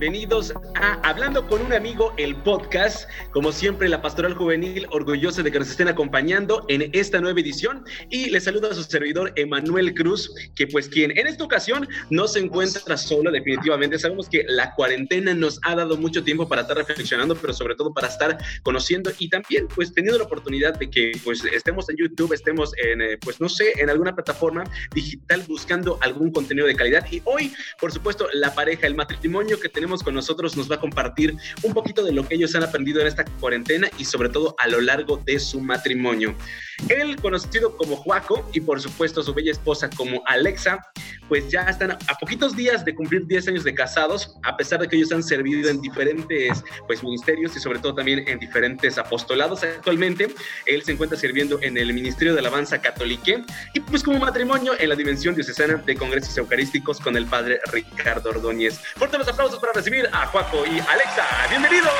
bienvenidos a Hablando con un amigo, el podcast. Como siempre, la Pastoral Juvenil, orgullosa de que nos estén acompañando en esta nueva edición. Y les saluda a su servidor, Emanuel Cruz, que pues quien en esta ocasión no se encuentra solo, definitivamente. Sabemos que la cuarentena nos ha dado mucho tiempo para estar reflexionando, pero sobre todo para estar conociendo y también pues teniendo la oportunidad de que pues estemos en YouTube, estemos en, eh, pues no sé, en alguna plataforma digital buscando algún contenido de calidad. Y hoy, por supuesto, la pareja, el matrimonio que tenemos con nosotros nos va a compartir un poquito de lo que ellos han aprendido en esta cuarentena y sobre todo a lo largo de su matrimonio. Él, conocido como Juaco, y por supuesto su bella esposa como Alexa, pues ya están a poquitos días de cumplir 10 años de casados, a pesar de que ellos han servido en diferentes pues, ministerios y sobre todo también en diferentes apostolados. Actualmente, él se encuentra sirviendo en el Ministerio de Alabanza Católica y pues como matrimonio en la Dimensión Diocesana de Congresos Eucarísticos con el Padre Ricardo Ordóñez. Fuertes aplausos para recibir a Juaco y Alexa. ¡Bienvenidos!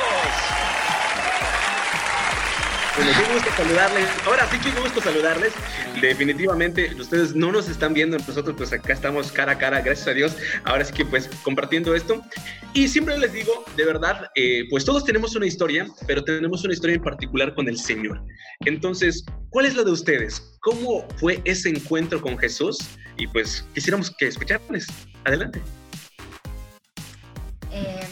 Bueno, qué gusto saludarles. Ahora sí, qué gusto saludarles. Definitivamente, ustedes no nos están viendo, nosotros pues acá estamos cara a cara, gracias a Dios. Ahora sí que pues compartiendo esto. Y siempre les digo, de verdad, eh, pues todos tenemos una historia, pero tenemos una historia en particular con el Señor. Entonces, ¿cuál es la de ustedes? ¿Cómo fue ese encuentro con Jesús? Y pues quisiéramos que escucharles. Adelante. Eh,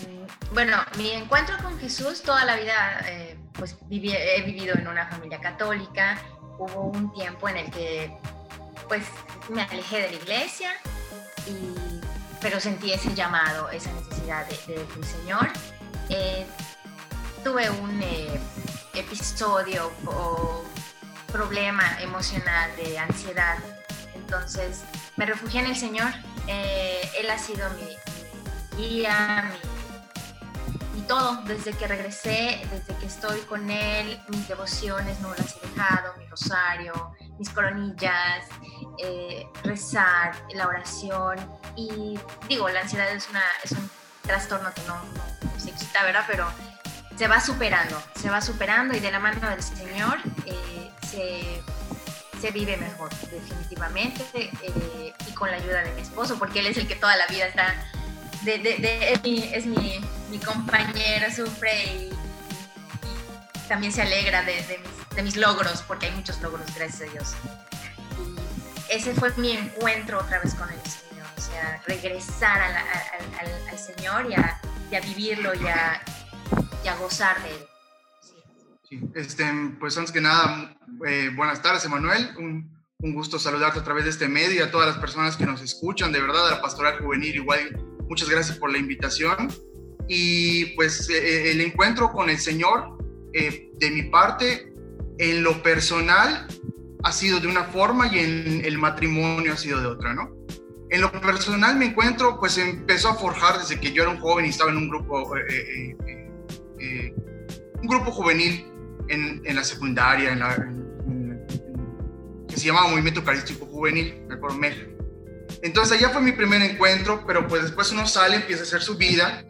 bueno, mi encuentro con Jesús toda la vida... Eh, pues he vivido en una familia católica, hubo un tiempo en el que pues me alejé de la iglesia, pero sentí ese llamado, esa necesidad del Señor. Eh, tuve un eh, episodio o problema emocional de ansiedad, entonces me refugié en el Señor. Eh, él ha sido mi, mi guía, mi todo, desde que regresé, desde que estoy con él, mis devociones no las he dejado, mi rosario, mis coronillas, eh, rezar, la oración. Y digo, la ansiedad es, una, es un trastorno que no, se quita, ¿verdad? Pero se va superando, se va superando y de la mano del Señor eh, se, vive mejor, definitivamente, eh, y con la ayuda de mi esposo, porque él es el que toda la vida está de, es, mi, compañero, sufre y, también se alegra de, mis, logros, porque hay muchos logros, gracias a Dios. Y ese fue mi encuentro otra vez con el Señor, o sea, regresar al, Señor y a, vivirlo y a, gozar de Él. Sí. este, pues antes que nada, eh, buenas tardes, Emanuel. Un, un, gusto saludarte a través de este medio y a todas las personas que nos escuchan. De verdad, a la Pastoral Juvenil, igual Muchas gracias por la invitación. Y pues eh, eh, el encuentro con el Señor, eh, de mi parte, en lo personal, ha sido de una forma y en el matrimonio ha sido de otra, ¿no? En lo personal me encuentro, pues empezó a forjar desde que yo era un joven y estaba en un grupo, un grupo juvenil en, en la secundaria, en la, que se llamaba Movimiento Eucarístico Juvenil, me acuerdo, entonces allá fue mi primer encuentro, pero pues después uno sale, empieza a hacer su vida,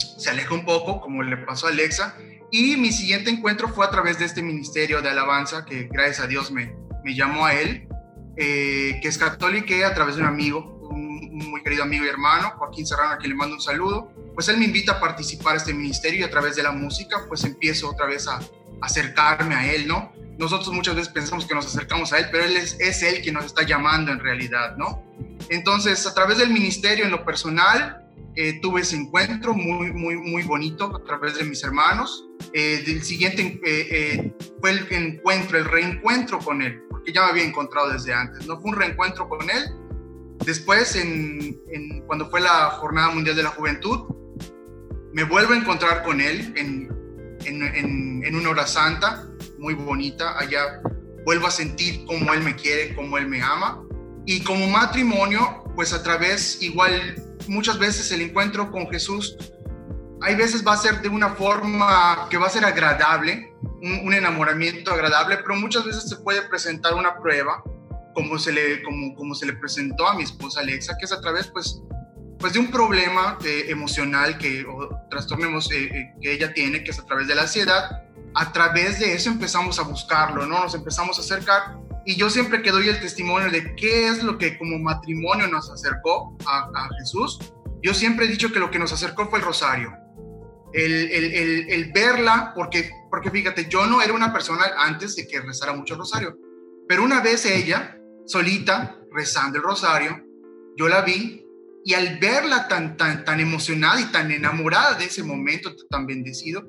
se aleja un poco, como le pasó a Alexa, y mi siguiente encuentro fue a través de este ministerio de alabanza, que gracias a Dios me, me llamó a él, eh, que es católico, a través de un amigo, un, muy querido amigo y hermano, Joaquín Serrano, a quien le mando un saludo, pues él me invita a participar a este ministerio y a través de la música, pues empiezo otra vez a acercarme a él, ¿no? Nosotros muchas veces pensamos que nos acercamos a él, pero él es, es él quien nos está llamando en realidad, ¿no? Entonces, a través del ministerio en lo personal, eh, tuve ese encuentro muy, muy, muy bonito a través de mis hermanos. Eh, el siguiente eh, fue el encuentro, el reencuentro con él, porque ya me había encontrado desde antes. No fue un reencuentro con él. Después, en, cuando fue la Jornada Mundial de la Juventud, me vuelvo a encontrar con él en, en, en una hora santa muy bonita. Allá vuelvo a sentir cómo él me quiere, cómo él me ama y como matrimonio, pues a través, igual, muchas veces el encuentro con Jesús, hay veces va a ser de una forma que va a ser agradable, un, enamoramiento agradable, pero muchas veces se puede presentar una prueba, como se le, como, se le presentó a mi esposa Alexa, que es a través, pues, pues de un problema eh, emocional que, o trastorno eh, eh, que ella tiene, que es a través de la ansiedad. A través de eso empezamos a buscarlo, ¿no? Nos empezamos a acercar y yo siempre que doy el testimonio de qué es lo que como matrimonio nos acercó a, Jesús, yo siempre he dicho que lo que nos acercó fue el rosario. El, el, el, verla, porque, porque fíjate, yo no era una persona antes de que rezara mucho el rosario, pero una vez ella, solita, rezando el rosario, yo la vi y al verla tan, tan, tan emocionada y tan enamorada de ese momento tan bendecido,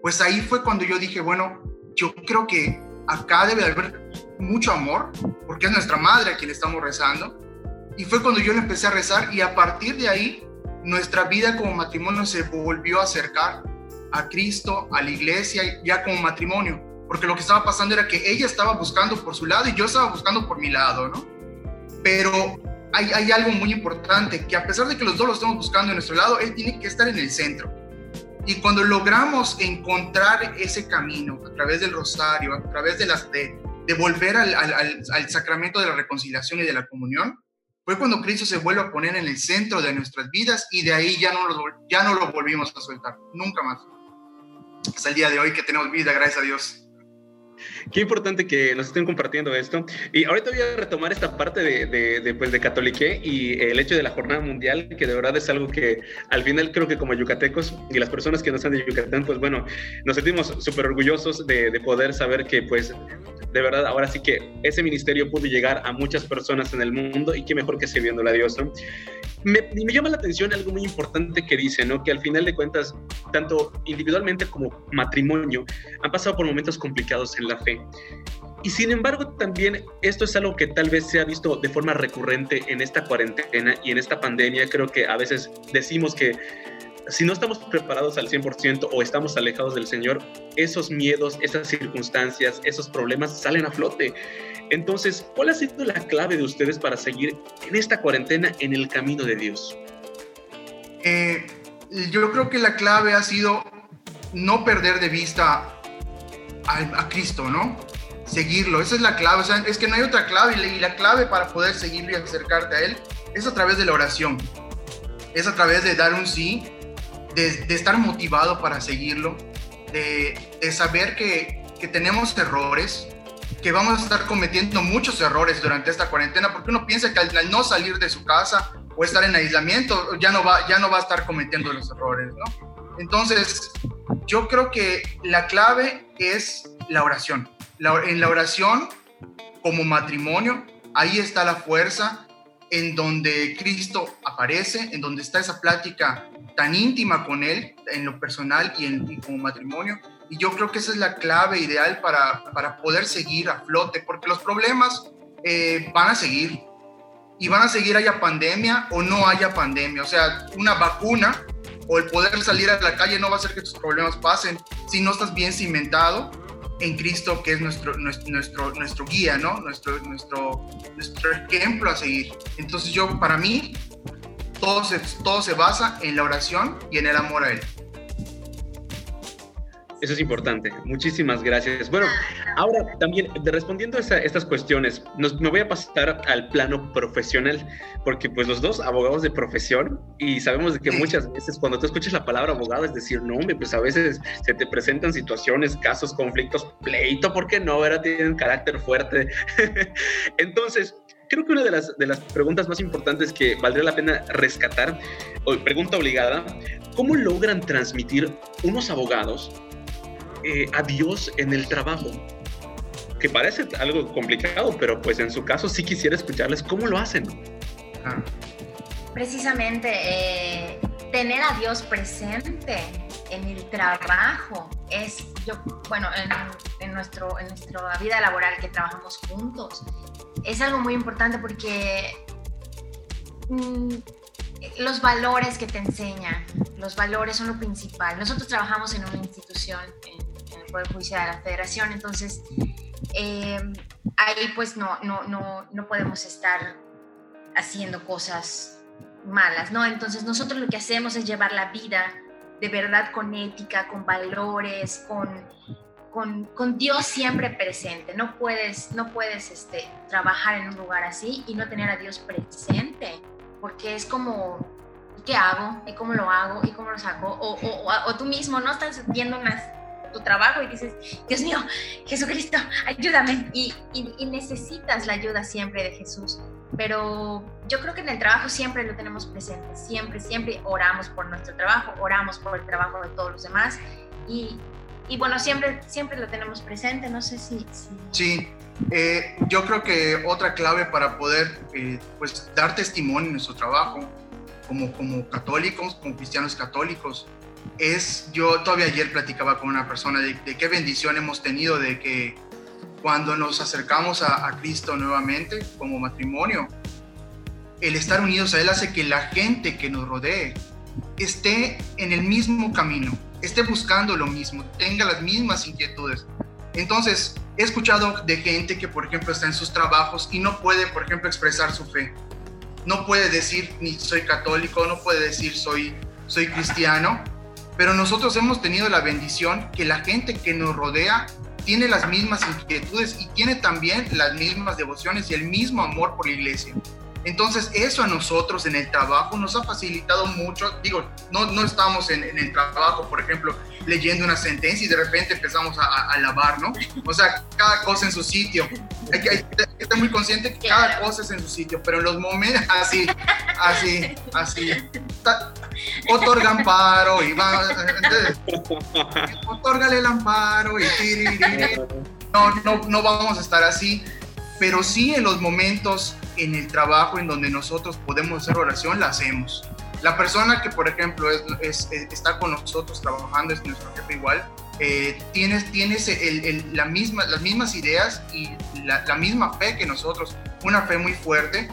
pues ahí fue cuando yo dije, bueno, yo creo que acá debe haber mucho amor, porque es nuestra madre a quien estamos rezando. Y fue cuando yo le empecé a rezar y a partir de ahí nuestra vida como matrimonio se volvió a acercar a Cristo, a la iglesia, ya como matrimonio. Porque lo que estaba pasando era que ella estaba buscando por su lado y yo estaba buscando por mi lado, ¿no? Pero hay, hay algo muy importante, que a pesar de que los dos lo estamos buscando en nuestro lado, él tiene que estar en el centro. Y cuando logramos encontrar ese camino a través del rosario, a través de, las, de, de volver al, al, sacramento de la reconciliación y de la comunión, fue cuando Cristo se vuelve a poner en el centro de nuestras vidas y de ahí ya no lo, ya no lo volvimos a soltar, nunca más. Hasta el día de hoy que tenemos vida, gracias a Dios. Qué importante que nos estén compartiendo esto. Y ahorita voy a retomar esta parte de, de, de, pues, de Catolique y el hecho de la jornada mundial, que de verdad es algo que al final creo que como yucatecos y las personas que no están de Yucatán, pues bueno, nos sentimos súper orgullosos de, de poder saber que pues de verdad ahora sí que ese ministerio pudo llegar a muchas personas en el mundo y qué mejor que sirviéndole a Dios, ¿no? Me, me, llama la atención algo muy importante que dice, ¿no? Que al final de cuentas, tanto individualmente como matrimonio, han pasado por momentos complicados en la fe. Y sin embargo, también esto es algo que tal vez se ha visto de forma recurrente en esta cuarentena y en esta pandemia. Creo que a veces decimos que si no estamos preparados al 100% o estamos alejados del Señor, esos miedos, esas circunstancias, esos problemas salen a flote. Entonces, ¿cuál ha sido la clave de ustedes para seguir en esta cuarentena en el camino de Dios? Eh, yo creo que la clave ha sido no perder de vista a, Cristo, ¿no? Seguirlo, esa es la clave, o sea, es que no hay otra clave y la clave para poder seguirlo y acercarte a Él es a través de la oración, es a través de dar un sí, de, estar motivado para seguirlo, de, de saber que, que tenemos errores, que vamos a estar cometiendo muchos errores durante esta cuarentena, porque uno piensa que al, al no salir de su casa o estar en aislamiento ya no va, ya no va a estar cometiendo los errores, ¿no? Entonces, yo creo que la clave es la oración. En la oración, como matrimonio, ahí está la fuerza en donde Cristo aparece, en donde está esa plática tan íntima con Él, en lo personal y, en, y como matrimonio. Y yo creo que esa es la clave ideal para, para poder seguir a flote, porque los problemas eh, van a seguir. Y van a seguir haya pandemia o no haya pandemia. O sea, una vacuna o el poder salir a la calle no va a hacer que tus problemas pasen si no estás bien cimentado en Cristo, que es nuestro, nuestro, nuestro, guía, ¿no? Nuestro, nuestro, nuestro ejemplo a seguir. Entonces yo, para mí, todo se, todo se basa en la oración y en el amor a Él. Eso es importante. Muchísimas gracias. Bueno, ahora también respondiendo a esa, estas cuestiones, nos, me voy a pasar al plano profesional, porque pues los dos abogados de profesión y sabemos de que muchas veces cuando tú escuchas la palabra abogado es decir, no, hombre, pues a veces se te presentan situaciones, casos, conflictos, pleito, ¿por qué no? Ahora tienen carácter fuerte. Entonces, creo que una de las, de las preguntas más importantes que valdría la pena rescatar, o pregunta obligada, ¿cómo logran transmitir unos abogados eh, a Dios en el trabajo? Que parece algo complicado, pero pues en su caso sí quisiera escucharles cómo lo hacen. Ah. Precisamente, eh, tener a Dios presente en el trabajo es, yo, bueno, en, en, nuestro, en nuestra vida laboral que trabajamos juntos, es algo muy importante porque mmm, los valores que te enseñan, los valores son lo principal. Nosotros trabajamos en una institución, en, Poder Judicial de la Federación, entonces eh, ahí pues no, no, no, no podemos estar haciendo cosas malas, ¿no? Entonces nosotros lo que hacemos es llevar la vida de verdad con ética, con valores, con, con, con, Dios siempre presente. No puedes, no puedes este, trabajar en un lugar así y no tener a Dios presente, porque es como, ¿qué hago? ¿Y cómo lo hago? ¿Y cómo lo saco? O, o, o tú mismo no estás viendo unas tu trabajo y dices, Dios mío, Jesucristo, ayúdame. Y, necesitas la ayuda siempre de Jesús. Pero yo creo que en el trabajo siempre lo tenemos presente, siempre, siempre oramos por nuestro trabajo, oramos por el trabajo de todos los demás. Y, bueno, siempre, siempre lo tenemos presente, no sé si... Sí, eh, yo creo que otra clave para poder eh, pues, dar testimonio en nuestro trabajo como, como católicos, como cristianos católicos, es, yo todavía ayer platicaba con una persona de, qué bendición hemos tenido de que cuando nos acercamos a, Cristo nuevamente como matrimonio, el estar unidos a Él hace que la gente que nos rodee esté en el mismo camino, esté buscando lo mismo, tenga las mismas inquietudes. Entonces, he escuchado de gente que, por ejemplo, está en sus trabajos y no puede, por ejemplo, expresar su fe. No puede decir ni soy católico, no puede decir soy, soy cristiano, pero nosotros hemos tenido la bendición que la gente que nos rodea tiene las mismas inquietudes y tiene también las mismas devociones y el mismo amor por la iglesia. Entonces, eso a nosotros en el trabajo nos ha facilitado mucho. Digo, no, no estamos en, el trabajo, por ejemplo, leyendo una sentencia y de repente empezamos a, a, lavar, ¿no? O sea, cada cosa en su sitio. Hay que, estar muy consciente que cada cosa es en su sitio, pero en los momentos, así, así, así, otorga amparo y va, otorgale el amparo y no, no, no vamos a estar así, pero sí en los momentos en el trabajo en donde nosotros podemos hacer oración, la hacemos. La persona que, por ejemplo, es, está con nosotros trabajando, es nuestro jefe igual, eh, tienes, tienes el, la misma, las mismas ideas y la, misma fe que nosotros, una fe muy fuerte,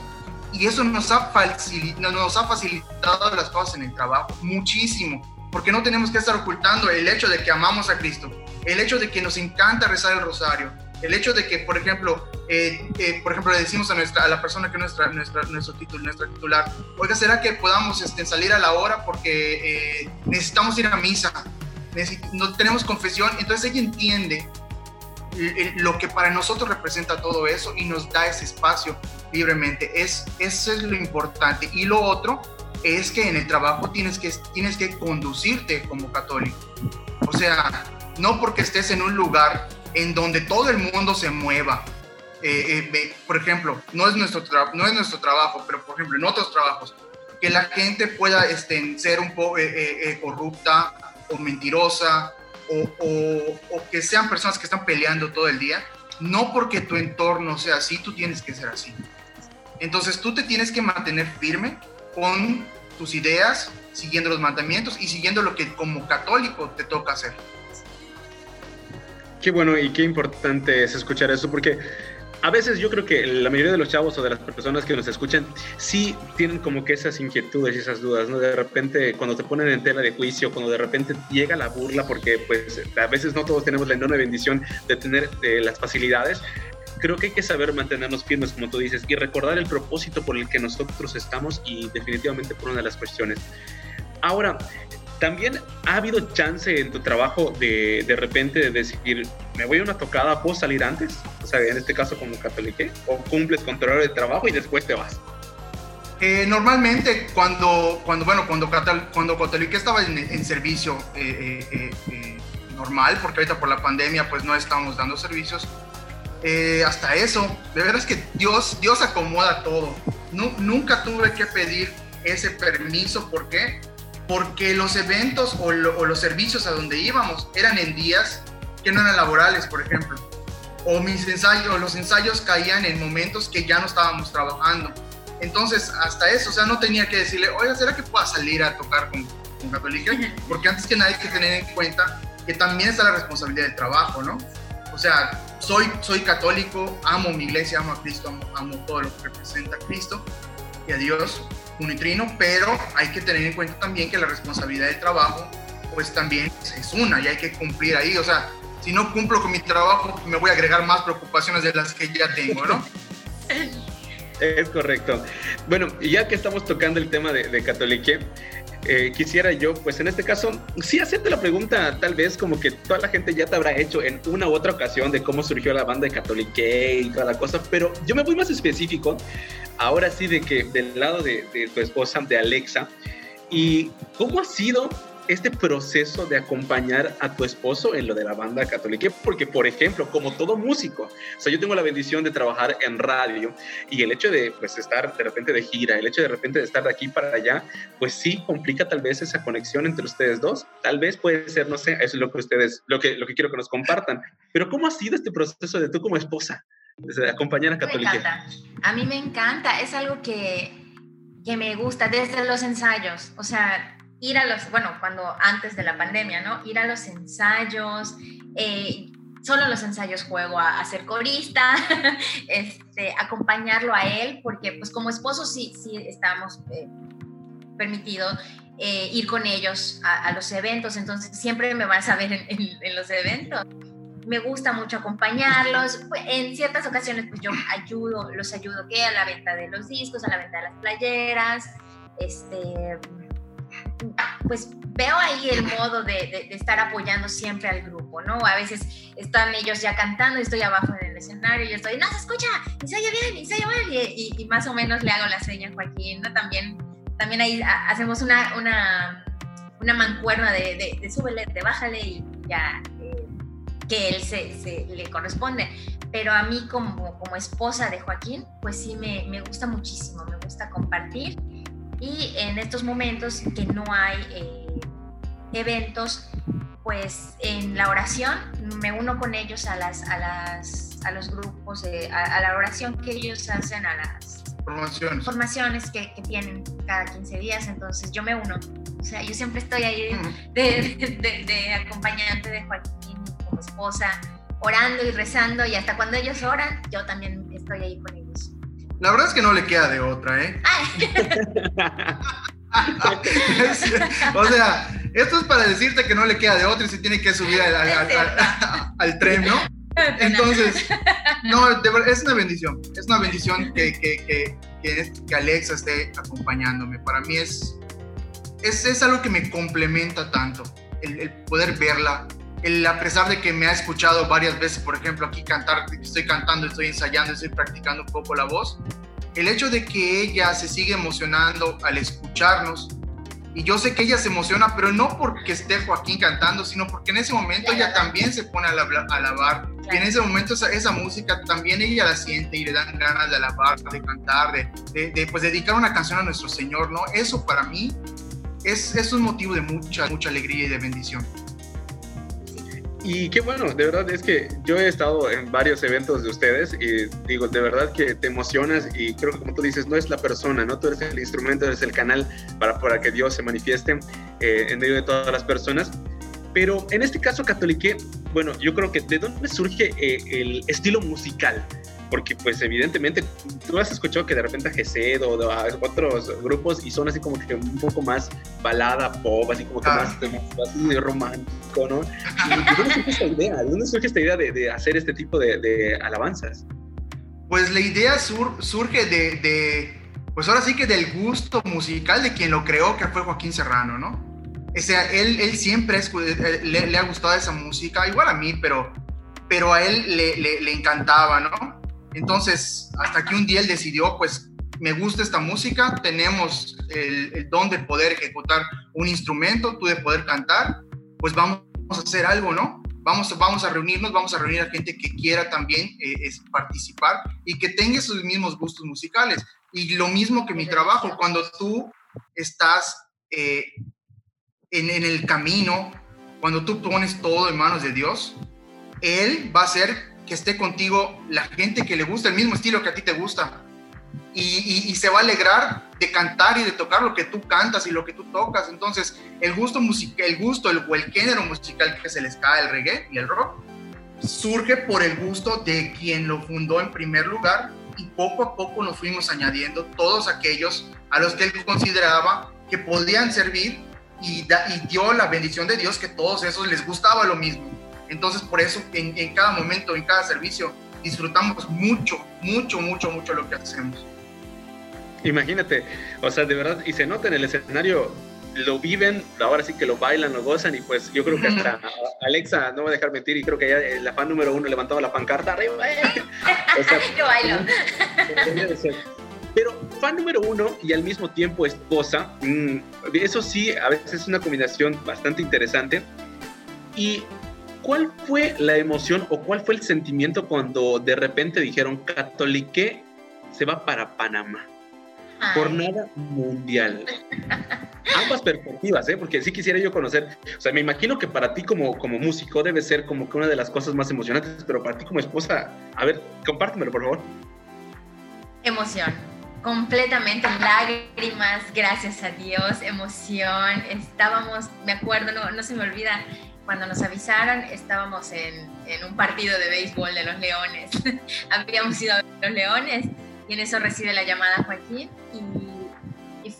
y eso nos nos ha facilitado las cosas en el trabajo muchísimo, porque no tenemos que estar ocultando el hecho de que amamos a Cristo, el hecho de que nos encanta rezar el rosario, el hecho de que, por ejemplo, eh, eh, por ejemplo, le decimos a, nuestra, a la persona que es nuestra, nuestra, nuestro título, nuestra titular, oiga, ¿será que podamos este, salir a la hora porque eh, necesitamos ir a misa? no tenemos confesión, entonces ella entiende lo que para nosotros representa todo eso y nos da ese espacio libremente. Es, eso es lo importante. Y lo otro es que en el trabajo tienes que, tienes que conducirte como católico. O sea, no porque estés en un lugar en donde todo el mundo se mueva. Eh, eh, por ejemplo, no es, nuestro no es nuestro trabajo, pero por ejemplo en otros trabajos, que la gente pueda este, ser un poco eh, corrupta o mentirosa o, o, que sean personas que están peleando todo el día, no porque tu entorno sea así, tú tienes que ser así. Entonces tú te tienes que mantener firme con tus ideas, siguiendo los mandamientos y siguiendo lo que como católico te toca hacer. Qué bueno y qué importante es escuchar eso, porque a veces yo creo que la mayoría de los chavos o de las personas que nos escuchan sí tienen como que esas inquietudes y esas dudas, ¿no? De repente cuando te ponen en tela de juicio, cuando de repente llega la burla, porque pues a veces no todos tenemos la enorme bendición de tener eh, las facilidades, creo que hay que saber mantenernos firmes, como tú dices, y recordar el propósito por el que nosotros estamos y definitivamente por una de las cuestiones. Ahora, también ha habido chance en tu trabajo de de repente de decir, me voy a una tocada, ¿puedo salir antes? O sea, en este caso como católico, o cumples con tu horario de trabajo y después te vas. Eh, normalmente cuando, cuando, bueno, cuando, cuando estaba en, servicio eh, eh, normal, porque ahorita por la pandemia pues no estamos dando servicios, hasta eso, de verdad es que Dios, Dios acomoda todo. No, nunca tuve que pedir ese permiso, ¿por qué? Porque los eventos o, los servicios a donde íbamos eran en días que no eran laborales, por ejemplo. O mis ensayos, los ensayos caían en momentos que ya no estábamos trabajando. Entonces, hasta eso, o sea, no tenía que decirle, oiga, ¿será que pueda salir a tocar con, con Católica? Porque antes que nada hay que tener en cuenta que también está la responsabilidad del trabajo, ¿no? O sea, soy, soy católico, amo mi iglesia, amo a Cristo, amo, amo todo lo que representa a Cristo y a Dios, unitrino, pero hay que tener en cuenta también que la responsabilidad del trabajo, pues también es una y hay que cumplir ahí. O sea, si no cumplo con mi trabajo, me voy a agregar más preocupaciones de las que ya tengo, ¿no? Es correcto. Bueno, ya que estamos tocando el tema de, de Catolique, eh, quisiera yo, pues en este caso, sí hacerte la pregunta, tal vez como que toda la gente ya te habrá hecho en una u otra ocasión de cómo surgió la banda de Catolique y toda la cosa, pero yo me voy más específico, ahora sí, de que del lado de, de tu esposa, de Alexa, y cómo ha sido este proceso de acompañar a tu esposo en lo de la banda católica? Porque, por ejemplo, como todo músico, o sea, yo tengo la bendición de trabajar en radio y el hecho de pues, estar de repente de gira, el hecho de repente de estar de aquí para allá, pues sí complica tal vez esa conexión entre ustedes dos. Tal vez puede ser, no sé, eso es lo que ustedes, lo que, lo que quiero que nos compartan. Pero ¿cómo ha sido este proceso de tú como esposa, de acompañar a Católica? Me encanta. A mí me encanta, es algo que, que me gusta desde los ensayos. O sea, ir a los, bueno, cuando antes de la pandemia, ¿no? Ir a los ensayos, eh, solo los ensayos juego a, ser corista, este, acompañarlo a él, porque pues como esposo sí, sí estamos eh, permitidos eh, ir con ellos a, los eventos, entonces siempre me vas a ver en, los eventos. Me gusta mucho acompañarlos. En ciertas ocasiones, pues yo ayudo, los ayudo que a la venta de los discos, a la venta de las playeras, este, pues veo ahí el modo de, estar apoyando siempre al grupo, ¿no? A veces están ellos ya cantando y estoy abajo en el escenario y yo estoy, no, se escucha, ensaya bien, ensaya bien, y, y, más o menos le hago la seña a Joaquín, ¿no? También, también ahí hacemos una, una, una mancuerna de, de, súbele, de bájale y ya eh, que él se, se, le corresponde. Pero a mí como, como esposa de Joaquín, pues sí me, me gusta muchísimo, me gusta compartir y en estos momentos que no hay eh, eventos, pues en la oración me uno con ellos a, las, a, las, a los grupos, a, la oración que ellos hacen, a las formaciones, formaciones que, que, tienen cada 15 días, entonces yo me uno. O sea, yo siempre estoy ahí de, de, de acompañante de Joaquín como esposa, orando y rezando, y hasta cuando ellos oran, yo también estoy ahí con ellos. La verdad es que no le queda de otra, ¿eh? o sea, esto es para decirte que no le queda de otra y se tiene que subir al, tren, ¿no? Entonces, no, es una bendición. Es una bendición que, que, que, que, Alexa esté acompañándome. Para mí es, es, es algo que me complementa tanto, el, el poder verla, el, a pesar de que me ha escuchado varias veces, por ejemplo, aquí cantar, estoy cantando, estoy ensayando, estoy practicando un poco la voz, el hecho de que ella se sigue emocionando al escucharnos, y yo sé que ella se emociona, pero no porque esté Joaquín cantando, sino porque en ese momento ella también se pone a, alabar. Y en ese momento esa, música también ella la siente y le dan ganas de alabar, de cantar, de, de, pues dedicar una canción a nuestro Señor, ¿no? Eso para mí es, es un motivo de mucha, mucha alegría y de bendición. Y qué bueno, de verdad es que yo he estado en varios eventos de ustedes y digo, de verdad que te emocionas y creo que como tú dices, no es la persona, ¿no? Tú eres el instrumento, eres el canal para, para que Dios se manifieste eh, en medio de todas las personas. Pero en este caso, Catolique, bueno, yo creo que de dónde surge eh, el estilo musical porque pues evidentemente tú has escuchado que de repente a Gesed o a otros grupos y son así como que un poco más balada pop, así como que ah. más, romántico, ¿no? ¿De dónde surge esta idea? ¿De dónde surge esta idea de, hacer este tipo de, alabanzas? Pues la idea surge de, pues ahora sí que del gusto musical de quien lo creó, que fue Joaquín Serrano, ¿no? O sea, él, él siempre eh, le, le, ha gustado esa música, igual a mí, pero, pero a él le, le encantaba, ¿no? Entonces, hasta que un día él decidió, pues, me gusta esta música, tenemos el, don de poder ejecutar un instrumento, tú de poder cantar, pues vamos a hacer algo, ¿no? Vamos, vamos a reunirnos, vamos a reunir a gente que quiera también eh, participar y que tenga esos mismos gustos musicales. Y lo mismo que mi trabajo, cuando tú estás eh, en, en el camino, cuando tú pones todo en manos de Dios, Él va a ser que esté contigo la gente que le gusta el mismo estilo que a ti te gusta. Y, se va a alegrar de cantar y de tocar lo que tú cantas y lo que tú tocas. Entonces, el gusto musical, el gusto el, género musical que se les cae, el reggae y el rock, surge por el gusto de quien lo fundó en primer lugar y poco a poco nos fuimos añadiendo todos aquellos a los que él consideraba que podían servir y, y dio la bendición de Dios que todos esos les gustaba lo mismo. Entonces, por eso en, cada momento, en cada servicio, disfrutamos mucho, mucho, mucho, mucho lo que hacemos. Imagínate, o sea, de verdad, y se nota en el escenario, lo viven, ahora sí que lo bailan, lo gozan, y pues yo creo que hasta Alexa no va a dejar mentir, y creo que ya la fan número uno levantaba la pancarta arriba. yo bailo. Pero fan número uno y al mismo tiempo esposa. Mm, eso sí, a veces es una combinación bastante interesante. ¿Y cuál fue la emoción o cuál fue el sentimiento cuando de repente dijeron Catolique se va para Panamá? Jornada mundial. Ambas perspectivas, ¿eh? porque sí quisiera yo conocer, o sea, me imagino que para ti como, como músico debe ser como que una de las cosas más emocionantes, pero para ti como esposa, a ver, compártemelo, por favor. Emoción, completamente lágrimas, gracias a Dios, emoción. Estábamos, me acuerdo, no, no se me olvida, cuando nos avisaron, estábamos en, un partido de béisbol de los Leones. Habíamos ido a los Leones y en eso recibe la llamada Joaquín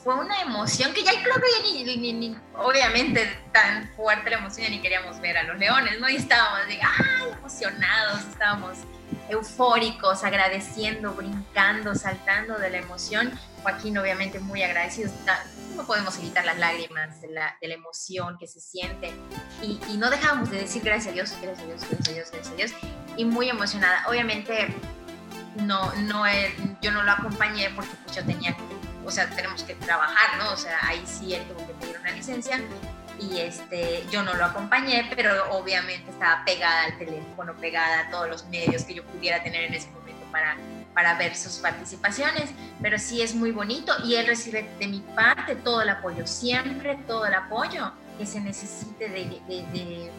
fue una emoción que ya creo que ya ni, ni, obviamente tan fuerte la emoción, ya ni queríamos ver a los leones, ¿no? Y estábamos de, ¡ay! emocionados, estábamos eufóricos, agradeciendo, brincando, saltando de la emoción. Joaquín obviamente muy agradecido, no podemos evitar las lágrimas de la, de la emoción que se siente y, y, no dejábamos de decir gracias a Dios, gracias a Dios, gracias a Dios, gracias a Dios y muy emocionada. Obviamente no, no, yo no lo acompañé porque pues yo tenía que, o sea, tenemos que trabajar, ¿no? O sea, ahí sí él tuvo que pedir una licencia y este, yo no lo acompañé, pero obviamente estaba pegada al teléfono, pegada a todos los medios que yo pudiera tener en ese momento para, para ver sus participaciones, pero sí es muy bonito y él recibe de mi parte todo el apoyo, siempre todo el apoyo que se necesite de, de,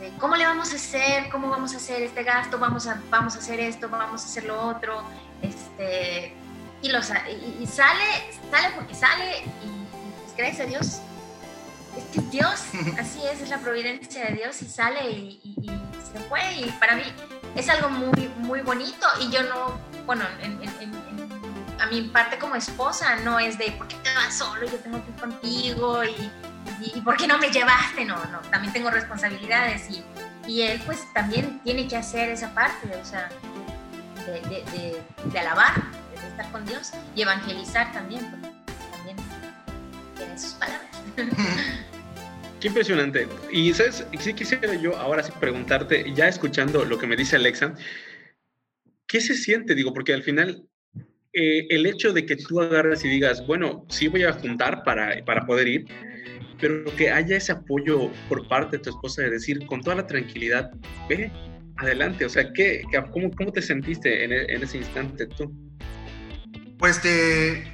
de cómo le vamos a hacer, cómo vamos a hacer este gasto, vamos a, vamos a hacer esto, vamos a hacer lo otro, este, y, lo, y, sale, sale porque sale, y, pues, gracias a Dios, es que Dios, así es, es la providencia de Dios, y sale y, se fue, y para mí es algo muy, muy bonito, y yo no, bueno, a mi parte como esposa no es de, ¿por qué te vas solo? Yo tengo que ir contigo, y ¿y por qué no me llevaste? No, no, también tengo responsabilidades y, y él pues también tiene que hacer esa parte, o sea, de, de, de, alabar, de estar con Dios y evangelizar también, también tiene sus palabras. Qué impresionante. Y sabes, si quisiera yo ahora sí preguntarte, ya escuchando lo que me dice Alexa, ¿qué se siente? Digo, porque al final eh, el hecho de que tú agarras y digas, bueno, sí voy a juntar para, para poder ir, pero que haya ese apoyo por parte de tu esposa de decir con toda la tranquilidad, ve, adelante, o sea, ¿qué, cómo, cómo te sentiste en, en, ese instante tú? Pues te...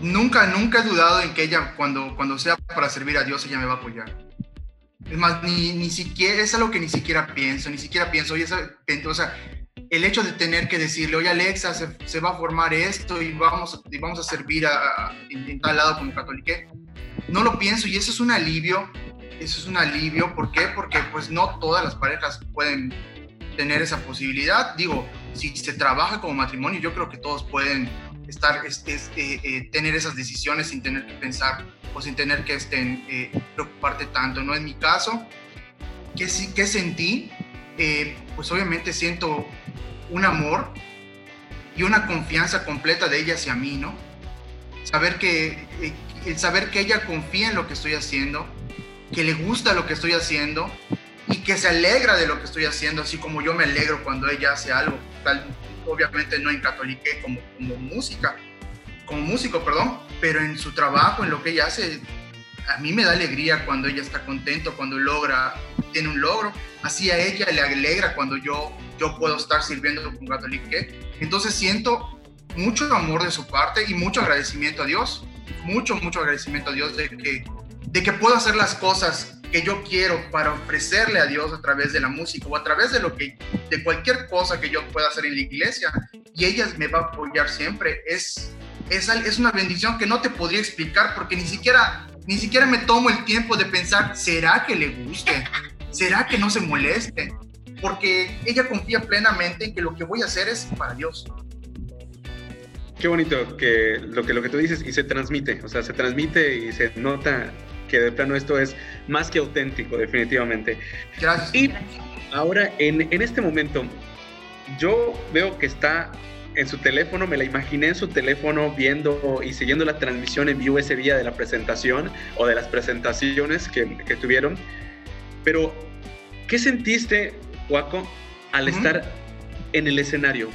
Nunca, nunca he dudado en que ella, cuando, cuando sea para servir a Dios, ella me va a apoyar. Es más, ni, ni siquiera, es algo que ni siquiera pienso, ni siquiera pienso, oye, o sea, el hecho de tener que decirle, oye Alexa, se, se va a formar esto y vamos, y vamos a servir a, en, tal lado como católique, no lo pienso y eso es un alivio, eso es un alivio, ¿por qué? Porque pues no todas las parejas pueden tener esa posibilidad, digo, si se trabaja como matrimonio, yo creo que todos pueden estar, es, eh, eh, tener esas decisiones sin tener que pensar o sin tener que estén, eh, preocuparte tanto, no es mi caso, ¿qué, qué sentí? pues obviamente siento un amor y una confianza completa de ella hacia mí, ¿no? Saber que, el saber que ella confía en lo que estoy haciendo, que le gusta lo que estoy haciendo y que se alegra de lo que estoy haciendo, así como yo me alegro cuando ella hace algo, obviamente no en catolique como, como música, como músico, perdón, pero en su trabajo, en lo que ella hace, a mí me da alegría cuando ella está contento, cuando logra, tiene un logro, así a ella le alegra cuando yo, yo puedo estar sirviendo como catolique. Entonces siento mucho amor de su parte y mucho agradecimiento a Dios mucho, mucho agradecimiento a Dios de que, de que puedo hacer las cosas que yo quiero para ofrecerle a Dios a través de la música o a través de lo que de cualquier cosa que yo pueda hacer en la iglesia. Y ella me va a apoyar siempre. Es es, es una bendición que no te podría explicar porque ni siquiera ni siquiera me tomo el tiempo de pensar será que le guste será que no se moleste porque ella confía plenamente en que lo que voy a hacer es para Dios. Qué bonito que lo, que lo que tú dices y se transmite, o sea, se transmite y se nota que de plano esto es más que auténtico, definitivamente. Gracias. Y ahora, en, en este momento, yo veo que está en su teléfono, me la imaginé en su teléfono viendo y siguiendo la transmisión en vivo ese día de la presentación o de las presentaciones que, que tuvieron. Pero, ¿qué sentiste, Waco, al estar en el escenario?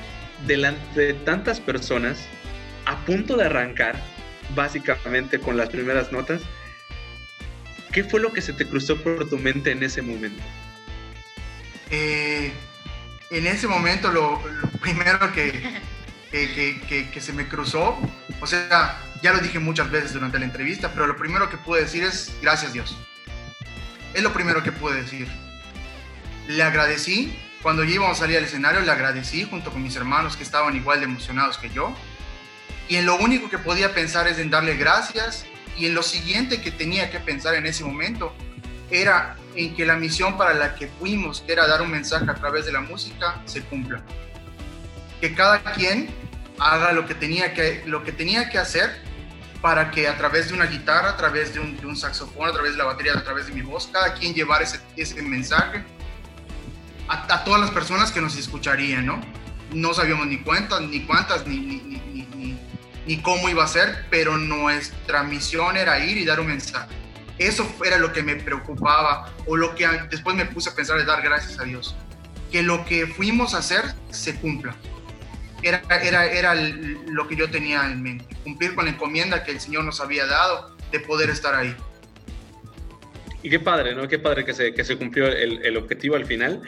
delante de tantas personas a punto de arrancar, básicamente con las primeras notas, ¿qué fue lo que se te cruzó por tu mente en ese momento? Eh, en ese momento lo, primero que, que, que, se me cruzó, o sea, ya lo dije muchas veces durante la entrevista, pero lo primero que pude decir es gracias Dios. Es lo primero que pude decir. Le agradecí, cuando íbamos a salir al escenario, le agradecí junto con mis hermanos que estaban igual de emocionados que yo. Y en lo único que podía pensar es en darle gracias y en lo siguiente que tenía que pensar en ese momento era en que la misión para la que fuimos, que era dar un mensaje a través de la música, se cumpla. Que cada quien haga lo que tenía que, lo que, tenía que hacer para que a través de una guitarra, a través de un, saxofón, a través de la batería, a través de mi voz, cada quien llevar ese, ese mensaje a, todas las personas que nos escucharían, ¿no? No sabíamos ni cuántas, ni cuántas, ni, ni, ni, cómo iba a ser, pero nuestra misión era ir y dar un mensaje eso era lo que me preocupaba o lo que después me puse a pensar de dar gracias a Dios. Que lo que fuimos a hacer se cumpla. Era, lo que yo tenía en mente, cumplir con la encomienda que el Señor nos había dado de poder estar ahí. Y qué padre, ¿no? Qué padre que se, cumplió el objetivo al final.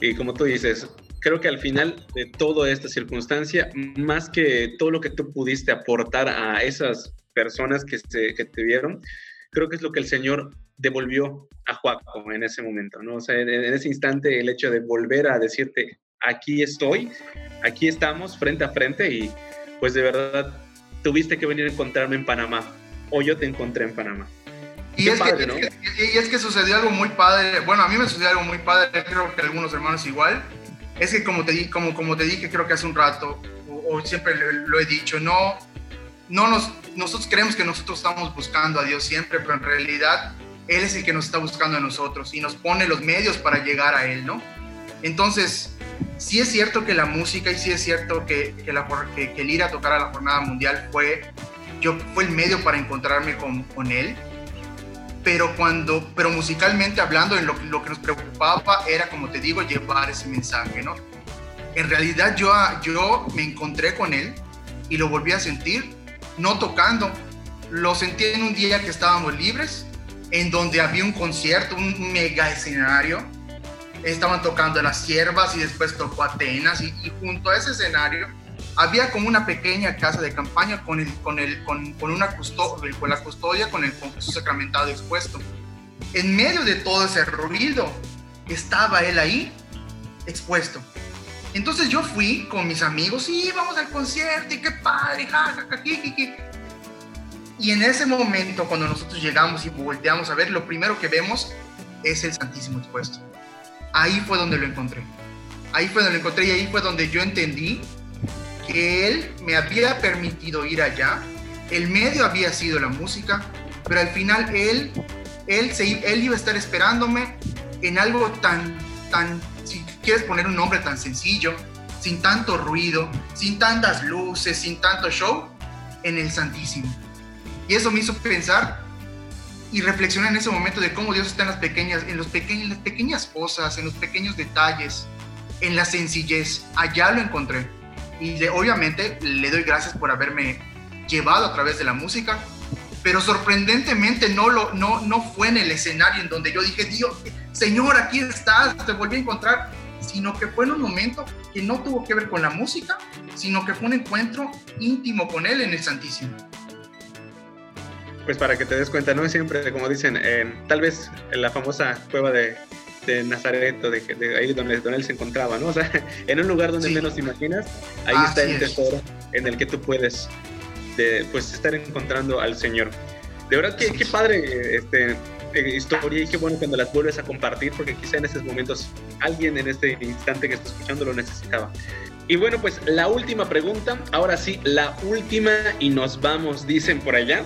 Y como tú dices, creo que al final de toda esta circunstancia, más que todo lo que tú pudiste aportar a esas personas que, se, que te vieron, creo que es lo que el Señor devolvió a Joaco en ese momento, ¿no? O sea, en, ese instante el hecho de volver a decirte, aquí estoy, aquí estamos frente a frente y pues de verdad tuviste que venir a encontrarme en Panamá o yo te encontré en Panamá. Y es, que, y es que sucedió algo muy padre, bueno, a mí me sucedió algo muy padre, creo que algunos hermanos igual, es que como te, como, como te dije creo que hace un rato, o, siempre lo he dicho, no, no nos, nosotros creemos que nosotros estamos buscando a Dios siempre, pero en realidad Él es el que nos está buscando a nosotros y nos pone los medios para llegar a Él, ¿no? Entonces, sí es cierto que la música y sí es cierto que, que, la, que, el ir a tocar a la jornada mundial fue, yo, fue el medio para encontrarme con, con Él, pero cuando, pero musicalmente hablando, en lo, lo, que nos preocupaba era, como te digo, llevar ese mensaje, ¿no? En realidad yo, yo me encontré con Él y lo volví a sentir no tocando. Lo sentí en un día que estábamos libres, en donde había un concierto, un mega escenario. Estaban tocando las siervas y después tocó Atenas y, junto a ese escenario había como una pequeña casa de campaña con, el, con, el, con, con una custodia, con la custodia, con el con Jesús sacramentado expuesto. En medio de todo ese ruido estaba él ahí expuesto. Entonces yo fui con mis amigos y vamos al concierto y qué padre, jajaja, Y en ese momento, cuando nosotros llegamos y volteamos a ver, lo primero que vemos es el Santísimo expuesto. Ahí fue donde lo encontré. Ahí fue donde lo encontré y ahí fue donde yo entendí Él me había permitido ir allá. El medio había sido la música, pero al final Él, Él, se, él iba a estar esperándome en algo tan, tan quieres poner un nombre tan sencillo, sin tanto ruido, sin tantas luces, sin tanto show, en el Santísimo. Y eso me hizo pensar y reflexionar en ese momento de cómo Dios está en las pequeñas, en, los pequeños, las pequeñas cosas, en los pequeños detalles, en la sencillez. Allá lo encontré. Y obviamente le doy gracias por haberme llevado a través de la música, pero sorprendentemente no, lo, no, no fue en el escenario en donde yo dije, Dios, Señor, aquí estás, te volví a encontrar sino que fue en un momento que no tuvo que ver con la música, sino que fue un encuentro íntimo con Él en el Santísimo. Pues para que te des cuenta, no siempre, como dicen, tal vez en la famosa cueva de, de Nazaret, de, de, ahí donde, donde, él se encontraba, ¿no? O sea, en un lugar donde menos te imaginas, ahí está el tesoro en el que tú puedes de, pues, estar encontrando al Señor. De verdad que qué padre este, eh, historia y qué bueno cuando las vuelves a compartir porque quizá en estos momentos alguien en este instante que está escuchando lo necesitaba. Y bueno, pues la última pregunta, ahora sí, la última y nos vamos, dicen por allá.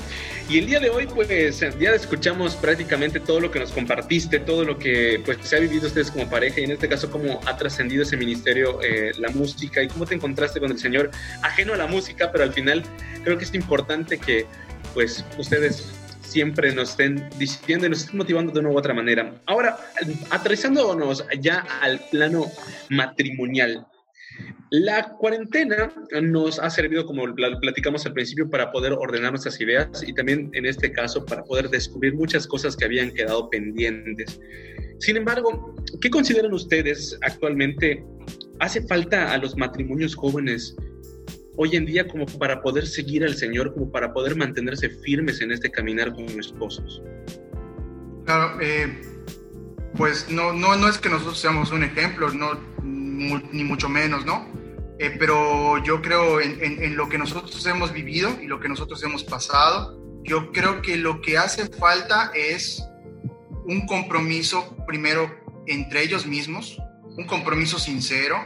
Y el día de hoy, pues ya escuchamos prácticamente todo lo que nos compartiste, todo lo que pues se ha vivido ustedes como pareja y en este caso cómo ha trascendido ese ministerio, eh, la música y cómo te encontraste con el Señor, ajeno a la música, pero al final creo que es importante que pues ustedes siempre nos estén diciendo y nos estén motivando de una u otra manera. Ahora, aterrizándonos ya al plano matrimonial, La cuarentena nos ha servido, como platicamos al principio, para poder ordenar nuestras ideas y también en este caso para poder descubrir muchas cosas que habían quedado pendientes. Sin embargo, ¿qué consideran ustedes actualmente hace falta a los matrimonios jóvenes hoy en día como para poder seguir al Señor, como para poder mantenerse firmes en este caminar con esposos? Claro, eh, pues no, no, no es que nosotros seamos un ejemplo, no, ni mucho menos, ¿no? Eh, pero yo creo en, lo que nosotros hemos vivido y lo que nosotros hemos pasado. Yo creo que lo que hace falta es un compromiso primero entre ellos mismos, un compromiso sincero,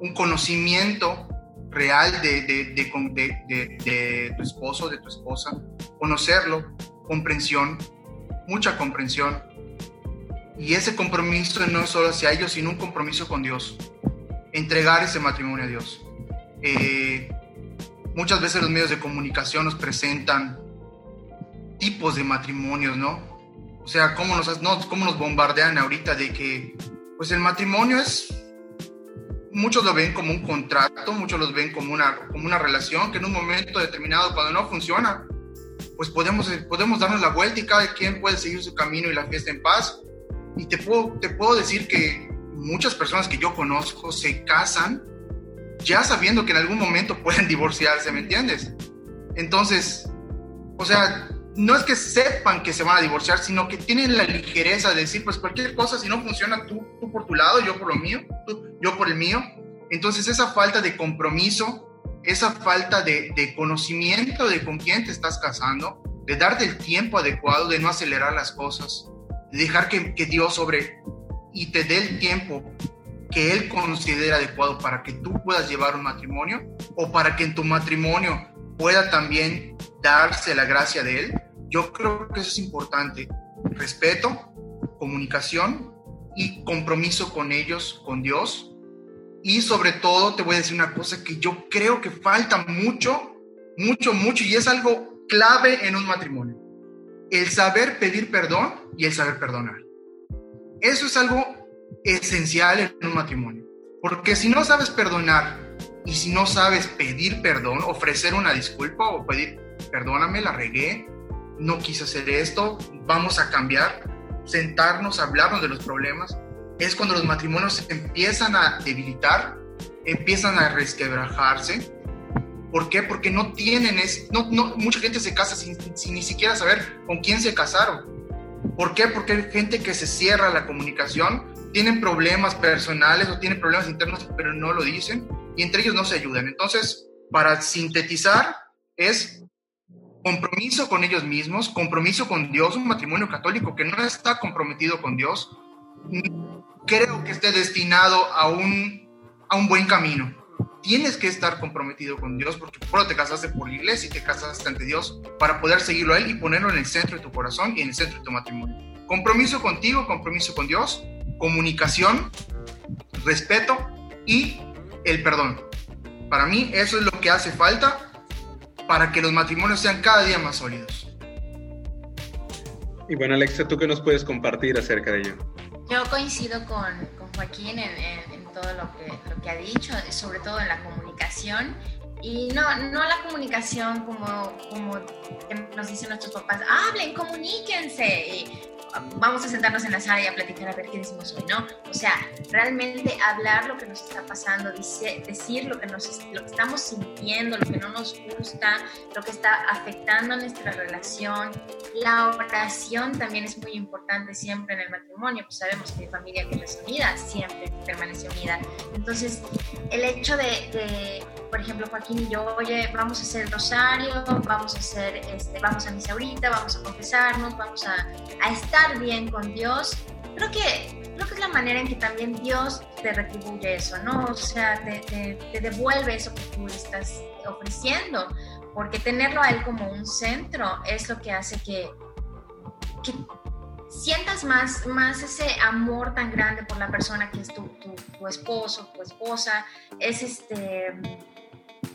un conocimiento real de, tu esposo, de tu esposa, conocerlo, comprensión, mucha comprensión. Y ese compromiso no es solo hacia ellos, sino un compromiso con Dios entregar ese matrimonio a Dios. Eh, muchas veces los medios de comunicación nos presentan tipos de matrimonios, ¿no? O sea, cómo nos, cómo nos bombardean ahorita de que, pues el matrimonio es, muchos lo ven como un contrato, muchos lo ven como una, como una relación que en un momento determinado, cuando no funciona, pues podemos, podemos darnos la vuelta y cada quien puede seguir su camino y la fiesta en paz. Y te puedo, te puedo decir que muchas personas que yo conozco se casan ya sabiendo que en algún momento pueden divorciarse, ¿me entiendes? Entonces, o sea, no es que sepan que se van a divorciar, sino que tienen la ligereza de decir, pues cualquier cosa, si no funciona, tú, tú por tu lado, yo por lo mío, yo por el mío. Entonces, esa falta de compromiso, esa falta de, de conocimiento de con quién te estás casando, de darte el tiempo adecuado, de no acelerar las cosas, dejar que, que Dios sobre y te dé el tiempo que él considera adecuado para que tú puedas llevar un matrimonio o para que en tu matrimonio pueda también darse la gracia de él, yo creo que eso es importante. Respeto, comunicación y compromiso con ellos, con Dios. Y sobre todo te voy a decir una cosa que yo creo que falta mucho, mucho, mucho, y es algo clave en un matrimonio. El saber pedir perdón y el saber perdonar. Eso es algo esencial en un matrimonio. Porque si no sabes perdonar y si no sabes pedir perdón, ofrecer una disculpa o pedir, perdóname, la regué, no quise hacer esto, vamos a cambiar, sentarnos, hablarnos de los problemas, es cuando los matrimonios empiezan a debilitar, empiezan a resquebrajarse. ¿Por qué? Porque no tienen, es, no, no, mucha gente se casa sin, sin ni siquiera saber con quién se casaron ¿Por qué? Porque hay gente que se cierra la comunicación, tienen problemas personales o tienen problemas internos, pero no lo dicen y entre ellos no se ayudan. Entonces, para sintetizar, es compromiso con ellos mismos, compromiso con Dios, un matrimonio católico que no está comprometido con Dios, creo que esté destinado a un, a un buen camino tienes que estar comprometido con Dios porque por te casaste por la iglesia y te casaste ante Dios para poder seguirlo a Él y ponerlo en el centro de tu corazón y en el centro de tu matrimonio. Compromiso contigo, compromiso con Dios, comunicación, respeto y el perdón. Para mí eso es lo que hace falta para que los matrimonios sean cada día más sólidos. Y bueno, Alexa, ¿tú qué nos puedes compartir acerca de ello? Yo coincido con, con Joaquín en, en todo lo que, lo que ha dicho, sobre todo en la comunicación. Y no, no la comunicación como, como nos dicen nuestros papás, hablen, comuníquense. Y vamos a sentarnos en la sala y a platicar a ver qué decimos hoy, ¿no? O sea, realmente hablar lo que nos está pasando, decir lo que, nos, lo que estamos sintiendo, lo que no nos gusta, lo que está afectando nuestra relación. La oración también es muy importante siempre en el matrimonio, pues sabemos que mi familia que es unida siempre permanece unida. Entonces, el hecho de, por ejemplo, Joaquín y yo, oye, vamos a hacer el rosario, vamos a hacer, este, vamos a misa ahorita, vamos a confesarnos, vamos a, a estar bien con Dios, creo que, creo que es la manera en que también Dios te retribuye eso, ¿no? O sea, te, te, devuelve eso que tú estás ofreciendo, porque tenerlo a Él como un centro es lo que hace que, que sientas más, más ese amor tan grande por la persona que es tu, tu, tu esposo, tu esposa, es este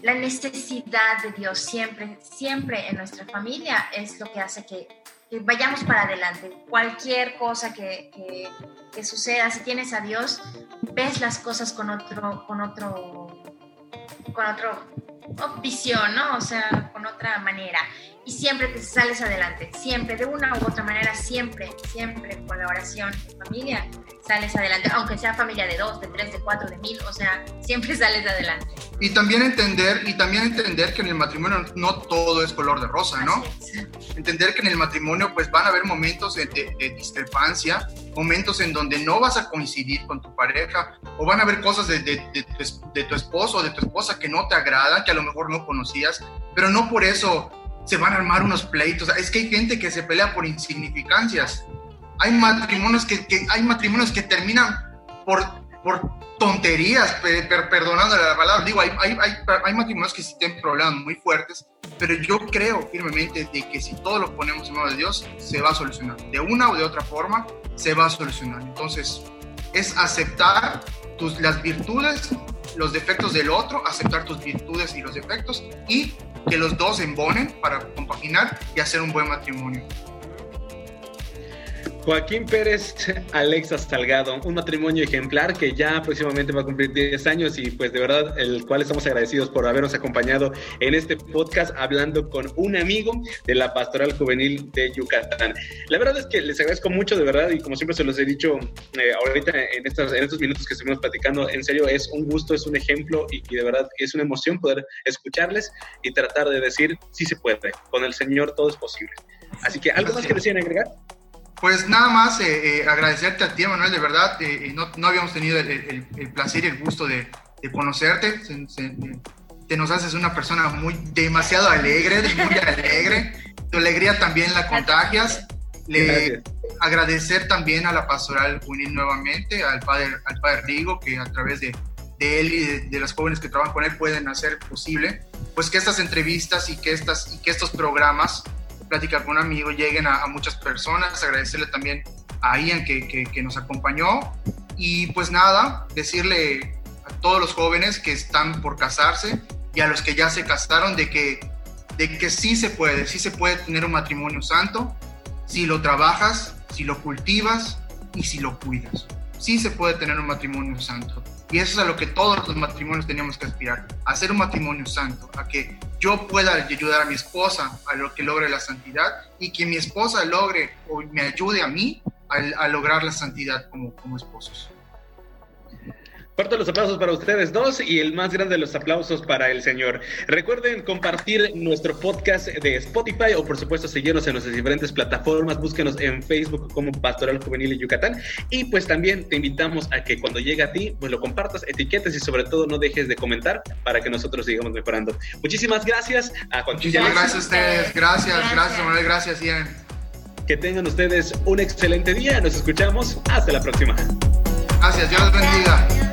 la necesidad de Dios siempre, siempre en nuestra familia es lo que hace que vayamos para adelante. Cualquier cosa que, que, suceda, si tienes a Dios, ves las cosas con otro, con otro, con otro visión, ¿no? O sea, con otra manera. Y siempre te sales adelante, siempre, de una u otra manera, siempre, siempre, colaboración, familia, sales adelante, aunque sea familia de dos, de tres, de cuatro, de mil, o sea, siempre sales adelante. Y también entender, y también entender que en el matrimonio no todo es color de rosa, ¿no? Entender que en el matrimonio pues van a haber momentos de, discrepancia, momentos en donde no vas a coincidir con tu pareja, o van a haber cosas de, de, de tu esposo o de tu esposa que no te agradan, que a lo mejor no conocías, pero no por eso se van a armar unos pleitos. Es que hay gente que se pelea por insignificancias hay matrimonios que, hay matrimonios que terminan por, por tonterías, perdonando la palabra. Digo, hay, hay, hay, matrimonios que sí tienen problemas muy fuertes, pero yo creo firmemente de que si todos lo ponemos en manos de Dios, se va a solucionar. De una o de otra forma, se va a solucionar. Entonces, es aceptar tus, las virtudes, los defectos del otro, aceptar tus virtudes y los defectos y que los dos embonen para compaginar y hacer un buen matrimonio. Joaquín Pérez, Alexa Salgado, un matrimonio ejemplar que ya próximamente va a cumplir 10 años y pues de verdad el cual estamos agradecidos por habernos acompañado en este podcast hablando con un amigo de la Pastoral Juvenil de Yucatán. La verdad es que les agradezco mucho de verdad y como siempre se los he dicho eh, ahorita en, estas, en estos minutos que estuvimos platicando, en serio es un gusto, es un ejemplo y, y de verdad es una emoción poder escucharles y tratar de decir sí se puede, con el Señor todo es posible. Así que algo más que decían agregar. Pues nada más eh, eh, agradecerte a ti, Manuel, de verdad. Eh, no, no, habíamos tenido el, el, placer y el gusto de, de conocerte. te nos haces una persona muy demasiado alegre, muy alegre. Tu alegría también la contagias. Le, agradecer también a la pastoral juvenil nuevamente, al padre, al padre Rigo, que a través de, de él y de, de, los jóvenes que trabajan con él pueden hacer posible, pues que estas entrevistas y que, estas, y que estos programas platicar con un amigo, lleguen a, muchas personas, agradecerle también a Ian que, que, nos acompañó y pues nada, decirle a todos los jóvenes que están por casarse y a los que ya se casaron de que, de que sí se puede, sí se puede tener un matrimonio santo si lo trabajas, si lo cultivas y si lo cuidas. Sí se puede tener un matrimonio santo. Y eso es a lo que todos los matrimonios teníamos que aspirar, a hacer un matrimonio santo, a que yo pueda ayudar a mi esposa a lo que logre la santidad y que mi esposa logre o me ayude a mí a, lograr la santidad como, como esposos. Fuerte los aplausos para ustedes dos y el más grande de los aplausos para el Señor. Recuerden compartir nuestro podcast de Spotify o por supuesto seguirnos en nuestras diferentes plataformas. Búsquenos en Facebook como Pastoral Juvenil en Yucatán. Y pues también te invitamos a que cuando llegue a ti, pues lo compartas, etiquetes y sobre todo no dejes de comentar para que nosotros sigamos mejorando. Muchísimas gracias a Juan Muchísimas gracias a ustedes. Gracias, gracias, Manuel. Gracias, Ian. Que tengan ustedes un excelente día. Nos escuchamos. Hasta la próxima. Gracias. Dios bendiga.